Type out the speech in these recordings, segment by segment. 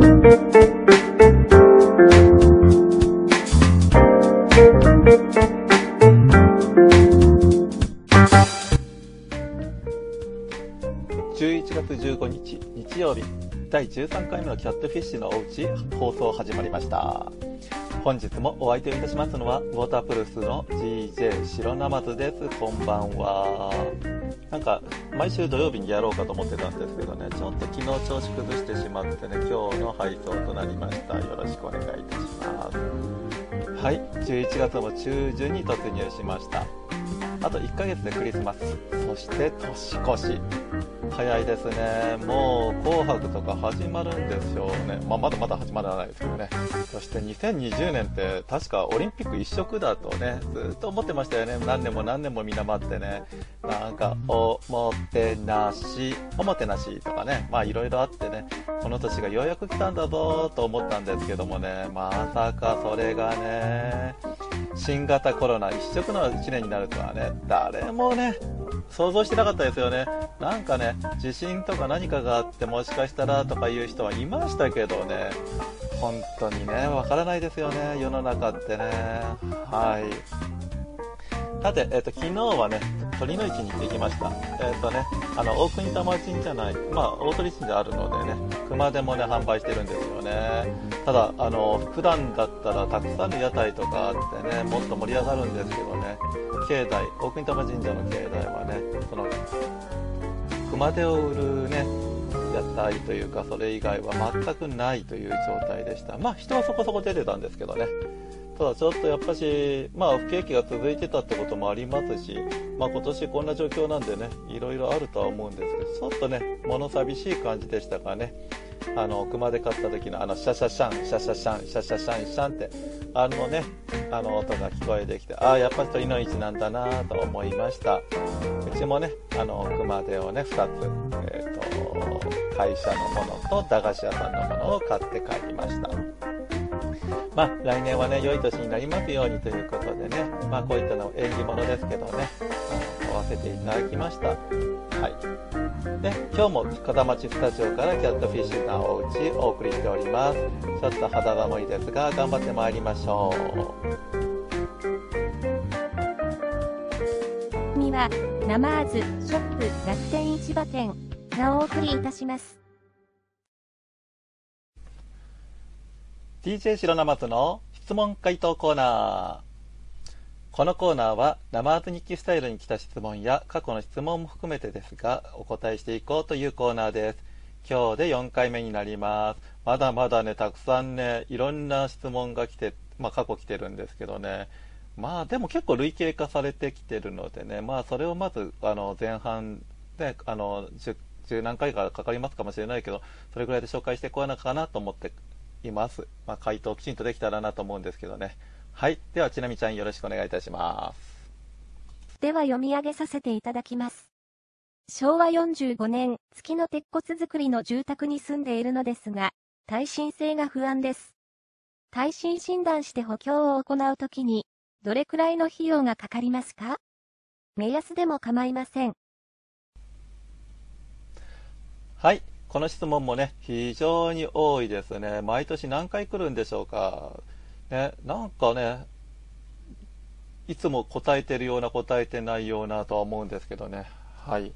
Thank you. 第13回目のキャットフィッシュのおうち放送始まりました。本日もお相手をいたしますのはウォータープルースの GJ 白ナマズです。こんばんは。なんか毎週土曜日にやろうかと思ってたんですけどねちょっと昨日調子崩してしまってね今日の配送となりました。よろしくお願いいたします。はい11月も中旬に突入しました。あと1ヶ月でクリスマス。そして年越し。早いですね。もう紅白とか始まるんでしょうね、まあ、まだまだ始まらないですけどね。そして2020年って確かオリンピック一色だとねずっと思ってましたよね。何年も何年もみんな待ってね。なんかおもてなしおもてなしとかね。まあいろいろあってね。この年がようやく来たんだぞと思ったんですけどもね。まさかそれがね新型コロナ一色の1年になるとはね誰もね想像してなかったですよね。なんかね地震とか何かがあってもしかしたらとかいう人はいましたけどね本当にねわからないですよね世の中ってねはいさて、えっ、と、昨日はね、鳥の市に行ってきました。えっ、とね、あの、大国玉神じゃない、まあ、大鳥神であるのでね、熊手もね、販売してるんですよね。ただ、あの、普段だったらたくさんの屋台とかあってね、もっと盛り上がるんですけどね、境内、大国玉神社の境内はね、その、熊手を売るね、屋台というか、それ以外は全くないという状態でした。まあ、人はそこそこ出てたんですけどね。ただちょっとやっぱし、まあ、不景気が続いてたってこともありますし、まあ、今年こんな状況なんでね、いろいろあるとは思うんですけど、ちょっとね、物寂しい感じでしたかね。あの、熊で買った時のあの、シャシャシャン、シャシャシャン、シャシャシャン、シャンって、あのね、あの音が聞こえてきて、ああ、やっぱり鳥の市なんだなと思いました。うちもね、あの、熊手をね、2つ、えっ、ー、と、会社のものと駄菓子屋さんのものを買って帰りました。まあ、来年はね、良い年になりますようにということでね、まあ、こういったの縁起物ですけどね、あの買わせていただきました。はい。で、今日も風町スタジオからキャットフィッシュなおうちお送りしております。ちょっと肌寒いですが、頑張ってまいりましょう。には、ナマーズショップ楽天市場店がお送りいたします。DJ 白生との質問回答コーナー。このコーナーは生アート日記スタイルに来た質問や過去の質問も含めてですがお答えしていこうというコーナーです。今日で4回目になります。まだまだね、たくさんね、いろんな質問が来て、まあ過去来てるんですけどね。まあでも結構累計化されてきてるのでね、まあそれをまずあの前半で、あの10、10何回かかかりますかもしれないけど、それぐらいで紹介していこうなかなと思っています。まあ、回答きちんとできたらなと思うんですけどね。はい。では、ちなみちゃんよろしくお願いいたします。では読み上げさせていただきます。昭和45年、月の鉄骨造りの住宅に住んでいるのですが、耐震性が不安です。耐震診断して補強を行うときに、どれくらいの費用がかかりますか？目安でも構いません。はい。この質問もね、非常に多いですね。毎年何回来るんでしょうか？ね、なんかね、いつも答えてるような答えてないようなとは思うんですけどね。はい。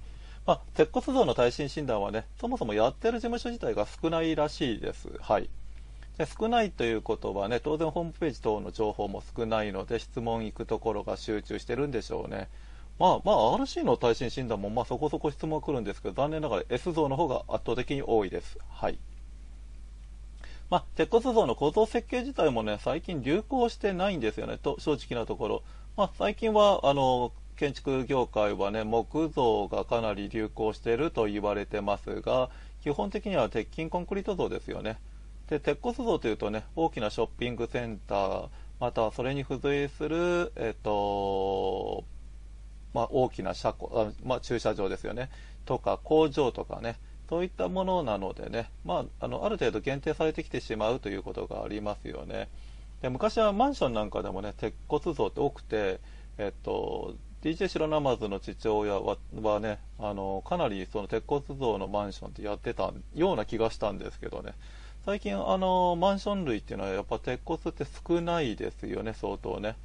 まあ、鉄骨像の耐震診断はね、そもそもやってる事務所自体が少ないらしいです。はい。少ないということはね、当然ホームページ等の情報も少ないので、質問行くところが集中してるんでしょうね。まあ、まあ、RC の耐震診断もまあそこそこ質問が来るんですけど、残念ながら S 像の方が圧倒的に多いです。はい。まあ、鉄骨像の構造設計自体もね、最近流行してないんですよね、と正直なところ。まあ、最近は、あの、建築業界はね、木造がかなり流行していると言われてますが、基本的には鉄筋コンクリート像ですよね。で、鉄骨像というとね、大きなショッピングセンター、またはそれに付随する、えっと、まあ、大きな車庫あ、まあ、駐車場ですよね、とか工場とかね、そういったものなのでね、まあ、あのある程度限定されてきてしまうということがありますよね。で昔はマンションなんかでもね、鉄骨像って多くて、えっと、DJ 白ナマズの父親ははね、あのかなりその鉄骨像のマンションってやってたような気がしたんですけどね、最近、あの、マンション類っていうのは、やっぱ鉄骨って少ないですよね、相当ね。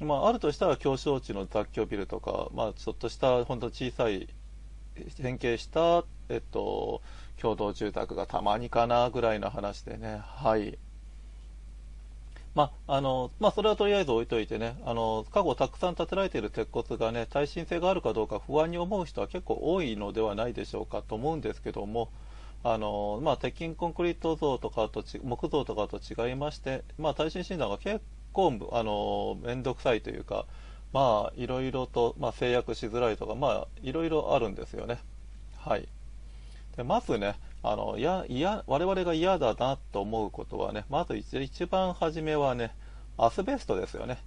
まあ、あるとしたら、狭小地の雑居ビルとか、まあ、ちょっとした、本当小さい、変形した、えっと、共同住宅がたまにかな、ぐらいの話でね、はい。まあ、の、まあ、それはとりあえず置いといてね、あの、過去たくさん建てられている鉄骨がね、耐震性があるかどうか不安に思う人は結構多いのではないでしょうかと思うんですけども、あの、まあ、鉄筋コンクリート像とかと木造とかと違いまして、まあ、耐震診断が結構、あの、めんどくさいというか、まあ、いろいろと、まあ、制約しづらいとか、まあ、いろいろあるんですよね。はい。でまずね、あの、や、いや、我々が嫌だなと思うことはね、まず一番初めはね、アスベストですよね。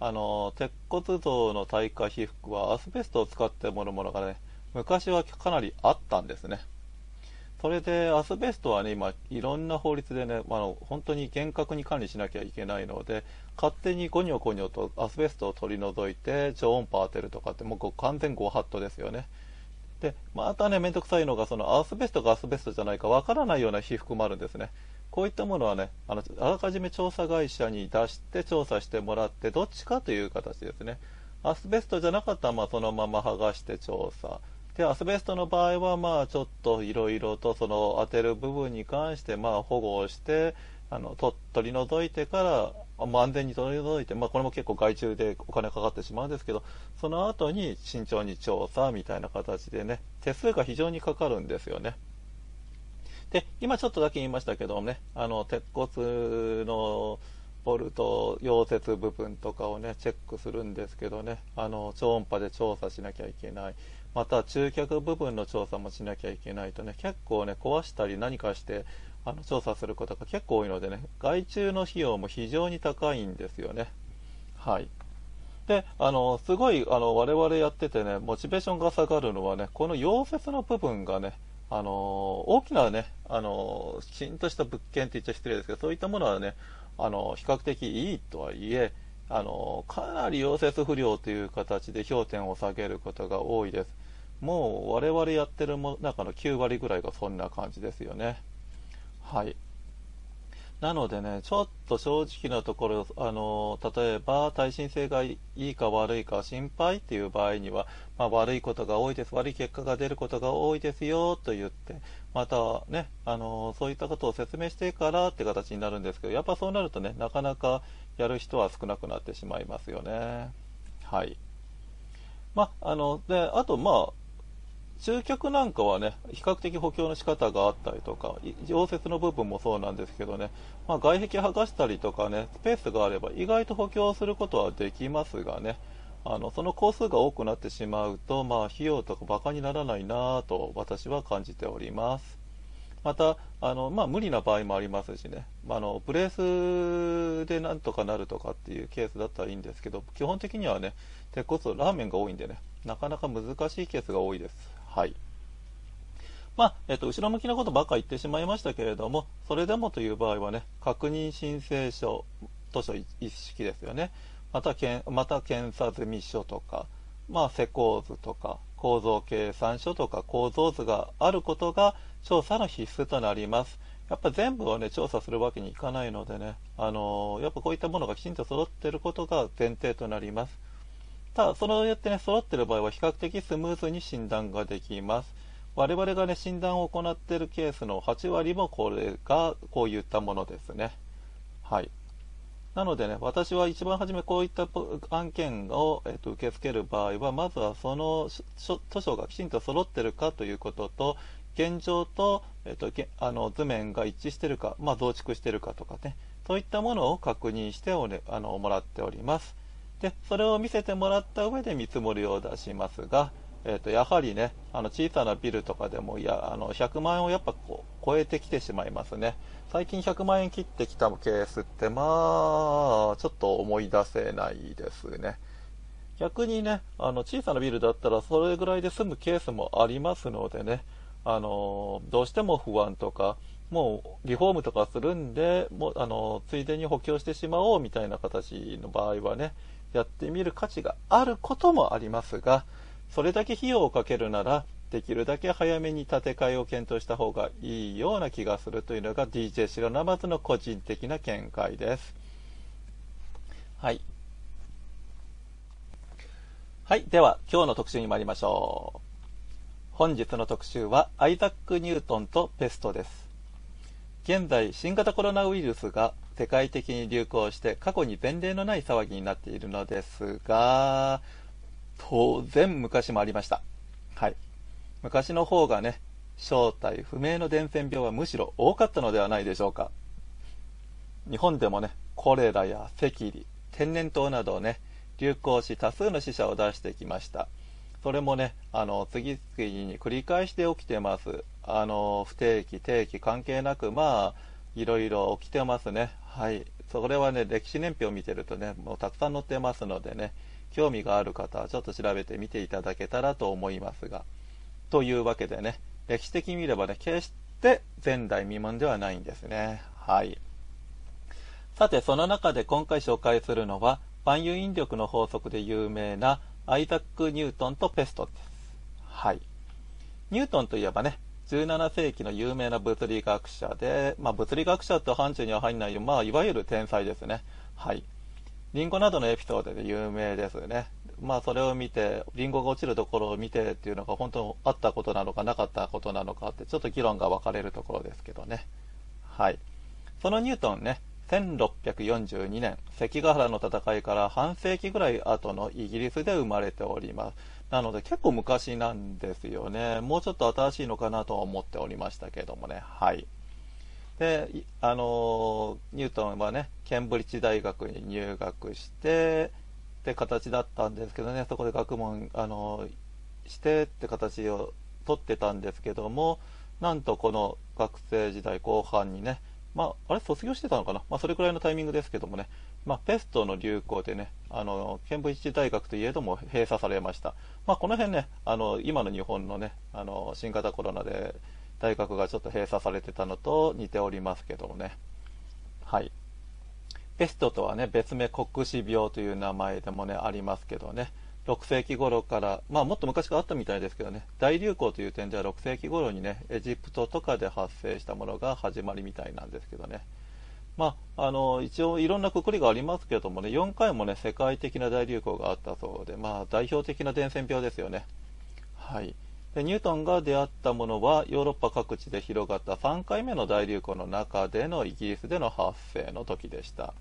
あの、鉄骨造の耐火被覆はアスベストを使ってもるものがね、昔はかなりあったんですね。それで、アスベストはね、今、いろんな法律でね、あの、本当に厳格に管理しなきゃいけないので、勝手にゴニョゴニョとアスベストを取り除いて、超音波当てるとかって、もう完全ご法度ですよね。で、またね、めんどくさいのが、そのアスベストがアスベストじゃないかわからないような被覆もあるんですね。こういったものはね、あの、あらかじめ調査会社に出して調査してもらって、どっちかという形ですね。アスベストじゃなかったら、まあ、そのまま剥がして調査。で、アスベストの場合は、まあ、ちょっといろいろと、その、当てる部分に関して、まあ、保護をして、あの、取り除いてから、ま、安全に取り除いて、まあ、これも結構外注でお金かかってしまうんですけど、その後に慎重に調査みたいな形でね、手数が非常にかかるんですよね。で、今ちょっとだけ言いましたけどね、あの、鉄骨のボルト、溶接部分とかをね、チェックするんですけどね、あの、超音波で調査しなきゃいけない。また、中脚部分の調査もしなきゃいけないとね、結構ね、壊したり何かして、あの調査することが結構多いのでね、外注の費用も非常に高いんですよね。はい。で、あの、すごい、あの、我々やっててね、モチベーションが下がるのはね、この溶接の部分がね、あの、大きなね、あの、きちんとした物件って言っちゃ失礼ですけど、そういったものはね、あの、比較的いいとはいえ、あの、かなり溶接不良という形で評点を下げることが多いです。もう我々やってるも中の9割ぐらいがそんな感じですよね。はい。なのでね、ちょっと正直なところ、あの、例えば耐震性がいいか悪いか心配っていう場合には、まあ、悪いことが多いです、悪い結果が出ることが多いですよと言って、またね、あの、そういったことを説明してからって形になるんですけど、やっぱそうなるとね、なかなかやる人は少なくなってしまいますよね。はい。まあ、あの、で、あと、まあ、集客なんかはね、比較的補強の仕方があったりとか、溶接の部分もそうなんですけどね、まあ、外壁剥がしたりとかね、スペースがあれば意外と補強することはできますがね、あのその工数が多くなってしまうと、まあ、費用とかバカにならないなと私は感じております。また、あのまあ、無理な場合もありますしね、まあのブレースでなんとかなるとかっていうケースだったらいいんですけど、基本的にはね、鉄骨ラーメンが多いんでね、なかなか難しいケースが多いです。はい。まあ、えっと、後ろ向きなことばっか言ってしまいましたけれども、それでもという場合はね、確認申請書、図書一式ですよね。また、けんまた検査済み書とか、まあ、施工図とか、構造計算書とか構造図があることが調査の必須となります。やっぱ全部をね、調査するわけにいかないのでね、あのー、やっぱこういったものがきちんと揃っていることが前提となります。ただ、そのやってね、揃ってる場合は比較的スムーズに診断ができます。我々がね、診断を行っているケースの8割もこれが、こういったものですね。はい。なのでね、私は一番初めこういった案件を、えー、と受け付ける場合は、まずはその図書がきちんと揃ってるかということと、現状と,、えーと、あの図面が一致してるか、まあ、増築してるかとかね、そういったものを確認して、ね、あのもらっております。で、それを見せてもらった上で見積もりを出しますが、えー、とやはりね、あの小さなビルとかでもいやあの100万円をやっぱこう超えてきてしまいますね。最近100万円切ってきたケースって、まあ、ちょっと思い出せないですね。逆にね、あの小さなビルだったらそれぐらいで済むケースもありますのでね、あのどうしても不安とか、もうリフォームとかするんで、もうあのついでに補強してしまおうみたいな形の場合はね、やってみる価値があることもありますが、それだけ費用をかけるなら、できるだけ早めに建て替えを検討した方がいいような気がするというのが DJ 白ナマズの個人的な見解です。はい。はい。では、今日の特集に参りましょう。本日の特集は、アイザック・ニュートンとペストです。現在、新型コロナウイルスが世界的に流行して過去に前例のない騒ぎになっているのですが、当然昔もありました。はい。昔の方がね、正体不明の伝染病はむしろ多かったのではないでしょうか。日本でもね、コレラや赤痢、天然痘などをね、流行し多数の死者を出してきました。それもね、あの、次々に繰り返して起きてます。あの、不定期、定期関係なく、まあ、いろいろ起きてますね。はい。それはね、歴史年表を見てるとね、もうたくさん載ってますのでね、興味がある方はちょっと調べてみていただけたらと思いますが。というわけでね、歴史的に見ればね、決して前代未聞ではないんですね。はい。さて、その中で今回紹介するのは、万有引力の法則で有名なアイザック・ニュートンとペストです。はい。ニュートンといえばね、17世紀の有名な物理学者で、まあ、物理学者と範疇には入らない、まあ、いわゆる天才ですね。はい。リンゴなどのエピソードで有名ですね。まあそれを見て、リンゴが落ちるところを見てっていうのが本当にあったことなのかなかったことなのかってちょっと議論が分かれるところですけどね。はい。そのニュートンね、1642年、関ヶ原の戦いから半世紀ぐらい後のイギリスで生まれております。なので結構昔なんですよね。もうちょっと新しいのかなとは思っておりましたけどもね。はい。で、あのニュートンはね、ケンブリッジ大学に入学して、って形だったんですけどね、そこで学問、あの、してって形をとってたんですけども、なんとこの学生時代後半にね、まあ、あれ卒業してたのかな？まあ、それくらいのタイミングですけどもね、まあ、ペストの流行でね、あの、ケンブリッジ大学といえども閉鎖されました。まあ、この辺ね、あの、今の日本のね、あの、新型コロナで大学がちょっと閉鎖されてたのと似ておりますけどもね。はい。ペストとはね、別名黒死病という名前でもね、ありますけどね、6世紀頃から、まあもっと昔からあったみたいですけどね、大流行という点では6世紀頃にね、エジプトとかで発生したものが始まりみたいなんですけどね。まあ、あの、一応いろんなくくりがありますけどもね、4回もね、世界的な大流行があったそうで、まあ代表的な伝染病ですよね。はい。でニュートンが出会ったものはヨーロッパ各地で広がった3回目の大流行の中でのイギリスでの発生の時でした。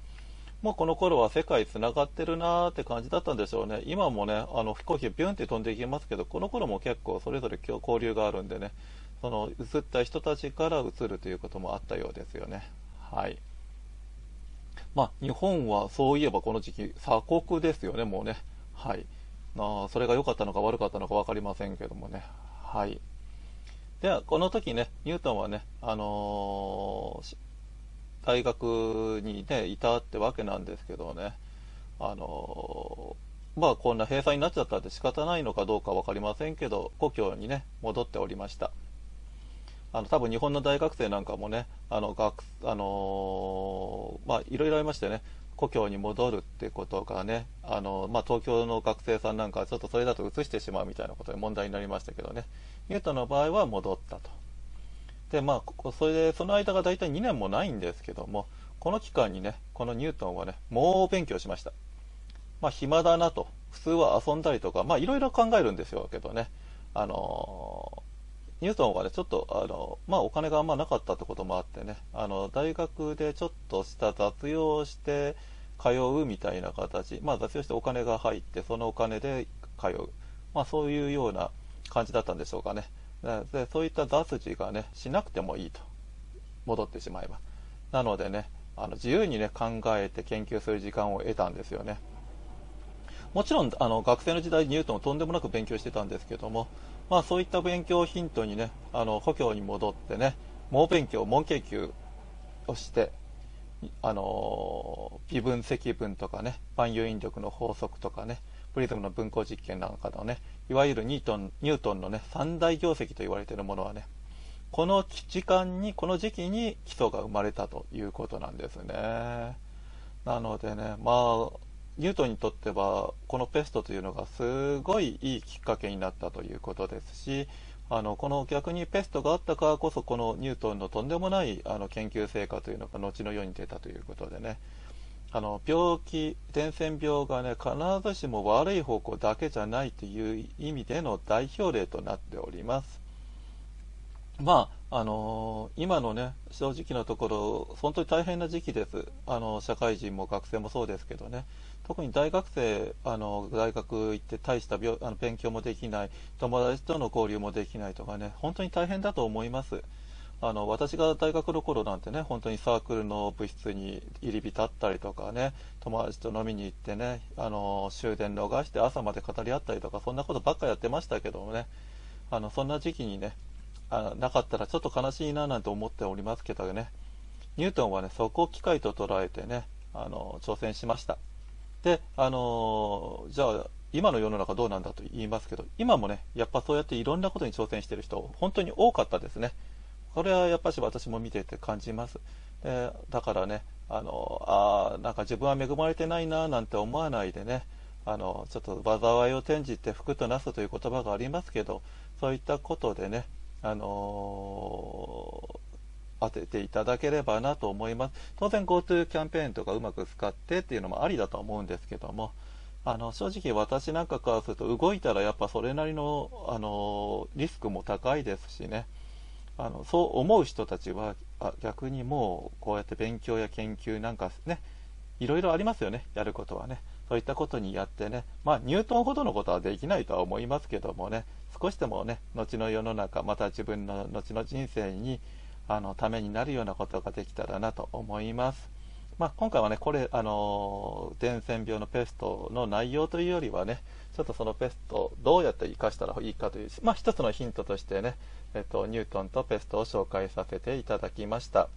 もうこの頃は世界つながってるなーって感じだったんでしょうね。今もね、あの飛行機ビュンって飛んでいきますけど、この頃も結構それぞれ交流があるんでね、その移った人たちから移るということもあったようですよね。はい。まあ、日本はそういえばこの時期鎖国ですよね、もうね。はい。あそれが良かったのか悪かったのか分かりませんけどもね。はい。では、この時ね、ニュートンはね、あのー、大学にね、いたってわけなんですけどね、あの、まあこんな閉鎖になっちゃったって仕方ないのかどうか分かりませんけど、故郷にね、戻っておりました。あの、多分日本の大学生なんかもね、あの、学、あの、まあいろいろありましてね、故郷に戻るってことがね、あの、まあ、東京の学生さんなんかはちょっとそれだと移してしまうみたいなことで問題になりましたけどね、ニュートンの場合は戻ったと。で、まあ、それで、その間が大体2年もないんですけども、この期間にね、このニュートンはね、猛勉強しました。まあ、暇だなと。普通は遊んだりとか、まあ、いろいろ考えるんですよけどね。あのニュートンはね、ちょっと、あの、まあ、お金があんまなかったってこともあってね、あの、大学でちょっとした雑用して、通うみたいな形、まあ、雑用してお金が入って、そのお金で通う。まあ、そういうような感じだったんでしょうかね。でそういった雑事がね、しなくてもいいと。戻ってしまえば。なのでね、あの自由にね、考えて研究する時間を得たんですよね。もちろん、あの、学生の時代ニュートンをとんでもなく勉強してたんですけども、まあそういった勉強をヒントにね、あの、故郷に戻ってね、猛勉強、猛研究をして、あの、微分積分とかね、万有引力の法則とかね、プリズムの分光実験なんかのね、いわゆるニュートンニュートンのね、三大業績と言われているものはね、この時間に、この時期に基礎が生まれたということなんですね。なのでね、まあ、ニュートンにとっては、このペストというのがすごいいいきっかけになったということですし、あのこの逆にペストがあったからこそこのニュートンのとんでもないあの研究成果というのが後の世に出たということでねあの病気伝染病がね必ずしも悪い方向だけじゃないという意味での代表例となっております。まああのー、今のね正直なところ本当に大変な時期です。あの社会人も学生もそうですけどね。特に大学生あの大学行って大した病あの勉強もできない。友達との交流もできないとかね本当に大変だと思います。あの私が大学の頃なんてね本当にサークルの部室に入り浸ったりとかね友達と飲みに行ってねあの終電逃して朝まで語り合ったりとかそんなことばっかやってましたけどもねあのそんな時期にねあなかったらちょっと悲しいななんて思っておりますけどねニュートンはねそこを機会と捉えてねあの挑戦しました。であのじゃあ今の世の中どうなんだと言いますけど今もねやっぱそうやっていろんなことに挑戦してる人本当に多かったですね。これはやっぱし私も見てて感じますでだからねあのあなんか自分は恵まれてないななんて思わないでねあのちょっと災いを転じて福となすという言葉がありますけどそういったことでねあの当てていただければなと思います。当然 GoTo キャンペーンとかうまく使ってっていうのもありだと思うんですけども、あの正直私なんかからすると動いたらやっぱそれなりのあのリスクも高いですしね、あのそう思う人たちは逆にもうこうやって勉強や研究なんかね、いろいろありますよね、やることはね。そういったことにやってね、まあ、ニュートンほどのことはできないとは思いますけどもね、少しでもね、後の世の中、また自分の後の人生に、あの、ためになるようなことができたらなと思います。まあ、今回はね、これ、あの伝染病のペストの内容というよりはね、ちょっとそのペストどうやって生かしたらいいかという、まあ、一つのヒントとしてね、えっと、ニュートンとペストを紹介させていただきました。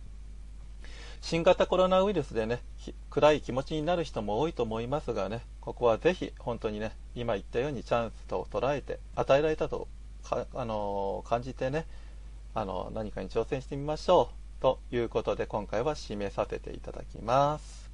新型コロナウイルスでね、暗い気持ちになる人も多いと思いますがね、ここはぜひ本当にね、今言ったようにチャンスと捉えて、与えられたとあの感じてね、あの何かに挑戦してみましょうということで今回は締めさせていただきます。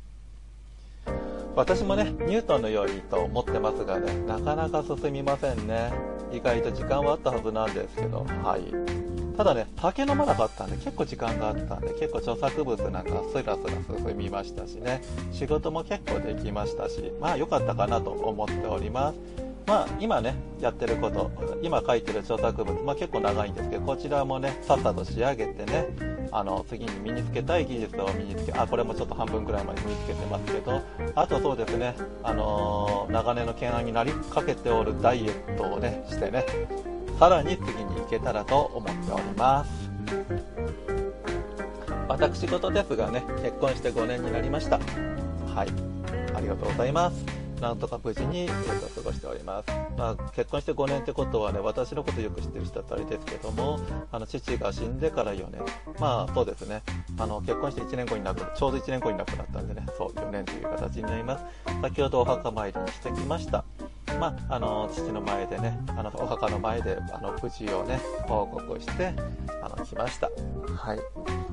私もね、ニュートンのようにと思ってますがね、なかなか進みませんね。意外と時間はあったはずなんですけど、はい。ただね、酒飲まなかったんで結構時間があったんで結構著作物なんかスラスラ進みましたしね仕事も結構できましたしまあ良かったかなと思っておりますまあ今ねやってること今書いてる著作物、まあ、結構長いんですけどこちらもねさっさと仕上げてねあの次に身につけたい技術を身につけあこれもちょっと半分くらいまで身につけてますけどあとそうですね、あの、長年の懸案になりかけておるダイエットをねしてねさらに次に行けたらと思っております。私事ですがね結婚して5年になりました。はい。ありがとうございます。なんとか無事にずっと過ごしております。まあ、結婚して5年ってことはね、私のことよく知ってる人だったらあれですけども、あの、父が死んでから4年。まあ、そうですね。あの、結婚して1年後に亡く、ちょうど1年後に亡くなったんでね、そう、4年という形になります。先ほどお墓参りにしてきました。まあ、あの父の前でねあのお墓の前であの無事をね報告してあの来ましたはい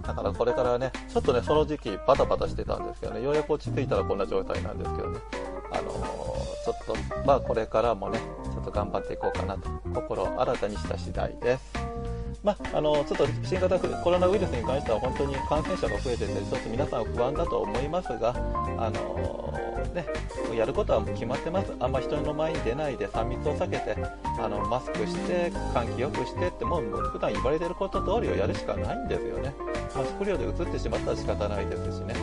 だからこれからねちょっとねその時期バタバタしてたんですけどねようやく落ち着いたらこんな状態なんですけどねあのちょっとまあこれからもねちょっと頑張っていこうかなと心を新たにした次第です。まあ、あのちょっと新型コロナウイルスに関しては本当に感染者が増えててちょっと皆さん不安だと思いますがあのね、やることは決まってます、あんま人の前に出ないで3密を避けてあのマスクして、換気よくしてってもう普段言われてること通りをやるしかないんですよね、まあ、食料で移ってしまったら仕方ないですしね、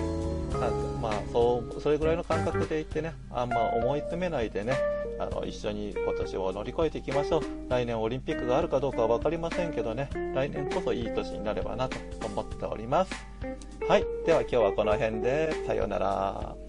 まあ、そうそれぐらいの感覚でいってね、あんま思い詰めないでね、あの一緒に今年を乗り越えていきましょう、来年オリンピックがあるかどうかは分かりませんけどね、来年こそいい年になればなと思っております。はい、では今日はこの辺でさようなら。